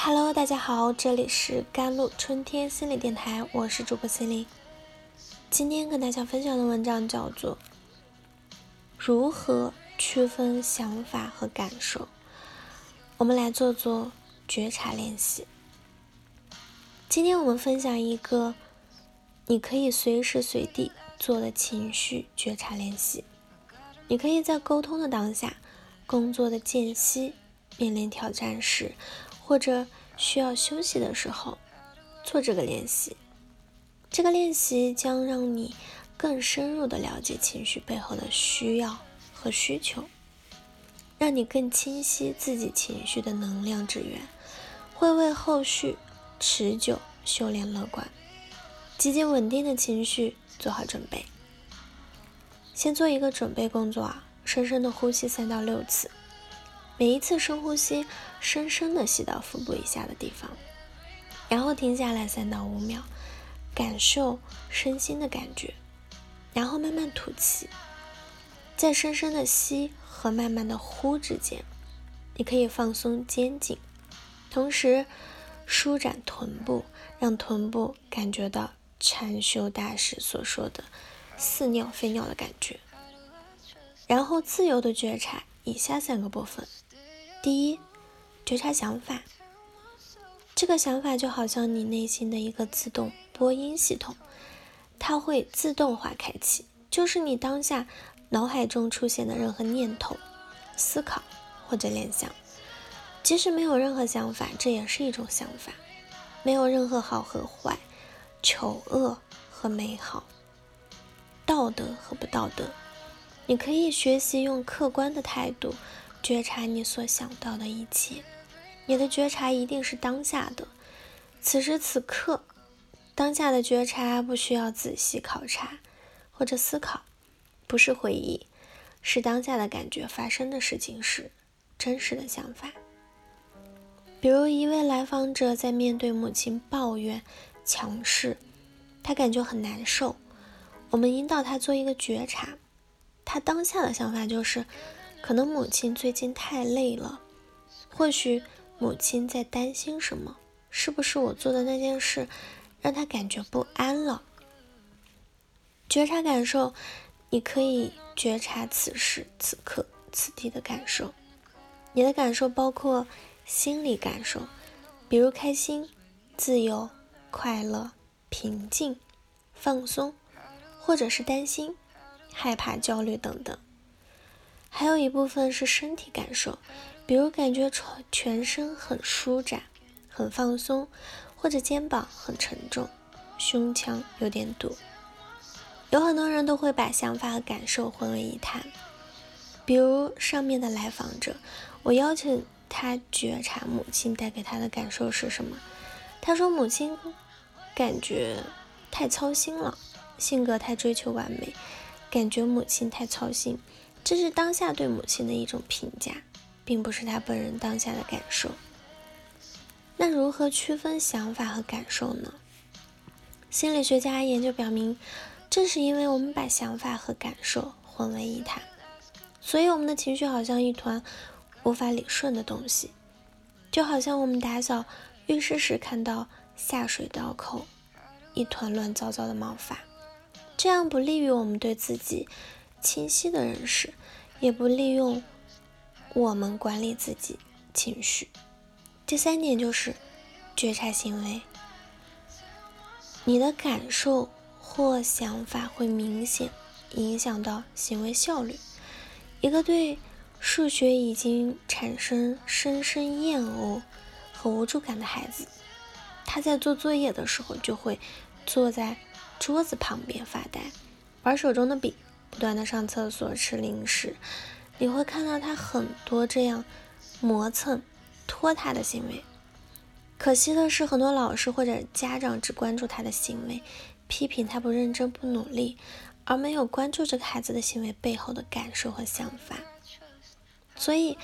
Hello，大家好，这里是甘露春天心理电台，我是主播心灵。今天跟大家分享的文章叫做《如何区分想法和感受》。我们来做做觉察练习。今天我们分享一个你可以随时随地做的情绪觉察练习。你可以在沟通的当下、工作的间隙、面临挑战时。或者需要休息的时候，做这个练习。这个练习将让你更深入的了解情绪背后的需要和需求，让你更清晰自己情绪的能量之源，会为后续持久修炼乐观、积极稳定的情绪做好准备。先做一个准备工作啊，深深的呼吸三到六次。每一次深呼吸，深深的吸到腹部以下的地方，然后停下来三到五秒，感受身心的感觉，然后慢慢吐气，在深深的吸和慢慢的呼之间，你可以放松肩颈，同时舒展臀部，让臀部感觉到禅修大师所说的似鸟非鸟的感觉，然后自由的觉察以下三个部分。第一，觉察想法。这个想法就好像你内心的一个自动播音系统，它会自动化开启，就是你当下脑海中出现的任何念头、思考或者联想。即使没有任何想法，这也是一种想法。没有任何好和坏、丑恶和美好、道德和不道德。你可以学习用客观的态度。觉察你所想到的一切，你的觉察一定是当下的，此时此刻，当下的觉察不需要仔细考察或者思考，不是回忆，是当下的感觉发生的事情时真实的想法。比如一位来访者在面对母亲抱怨强势，他感觉很难受，我们引导他做一个觉察，他当下的想法就是。可能母亲最近太累了，或许母亲在担心什么？是不是我做的那件事让她感觉不安了？觉察感受，你可以觉察此时此刻此地的感受。你的感受包括心理感受，比如开心、自由、快乐、平静、放松，或者是担心、害怕、焦虑等等。还有一部分是身体感受，比如感觉全全身很舒展、很放松，或者肩膀很沉重、胸腔有点堵。有很多人都会把想法和感受混为一谈，比如上面的来访者，我邀请他觉察母亲带给他的感受是什么。他说母亲感觉太操心了，性格太追求完美，感觉母亲太操心。这是当下对母亲的一种评价，并不是他本人当下的感受。那如何区分想法和感受呢？心理学家研究表明，正是因为我们把想法和感受混为一谈，所以我们的情绪好像一团无法理顺的东西，就好像我们打扫浴室时看到下水道口一团乱糟糟的毛发，这样不利于我们对自己。清晰的认识，也不利用我们管理自己情绪。第三点就是觉察行为，你的感受或想法会明显影响到行为效率。一个对数学已经产生深深厌恶和无助感的孩子，他在做作业的时候就会坐在桌子旁边发呆，玩手中的笔。不断的上厕所、吃零食，你会看到他很多这样磨蹭、拖沓的行为。可惜的是，很多老师或者家长只关注他的行为，批评他不认真、不努力，而没有关注这个孩子的行为背后的感受和想法。所以，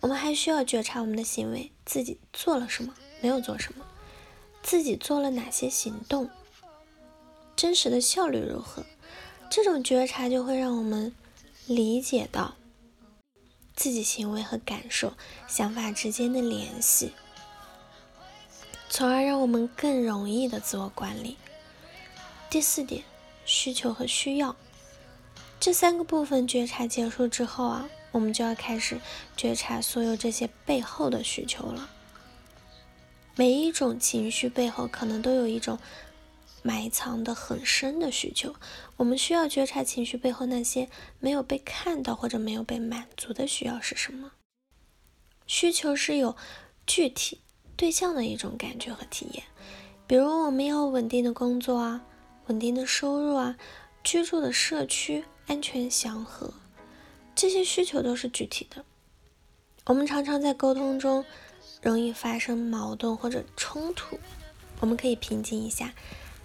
我们还需要觉察我们的行为，自己做了什么，没有做什么，自己做了哪些行动，真实的效率如何。这种觉察就会让我们理解到自己行为和感受、想法之间的联系。从而让我们更容易的自我管理。第四点，需求和需要这三个部分觉察结束之后啊，我们就要开始觉察所有这些背后的需求了。每一种情绪背后可能都有一种埋藏的很深的需求，我们需要觉察情绪背后那些没有被看到或者没有被满足的需要是什么。需求是有具体对象的一种感觉和体验，比如我们要稳定的工作啊，稳定的收入啊，居住的社区安全祥和，这些需求都是具体的。我们常常在沟通中。容易发生矛盾或者冲突，我们可以平静一下，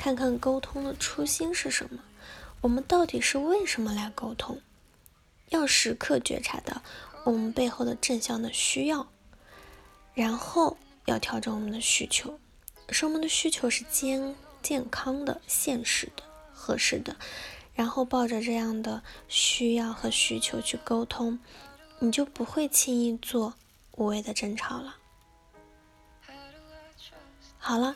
看看沟通的初心是什么，我们到底是为什么来沟通？要时刻觉察到我们背后的正向的需要，然后要调整我们的需求，说我们的需求是健健康的、现实的、合适的，然后抱着这样的需要和需求去沟通，你就不会轻易做无谓的争吵了。好了，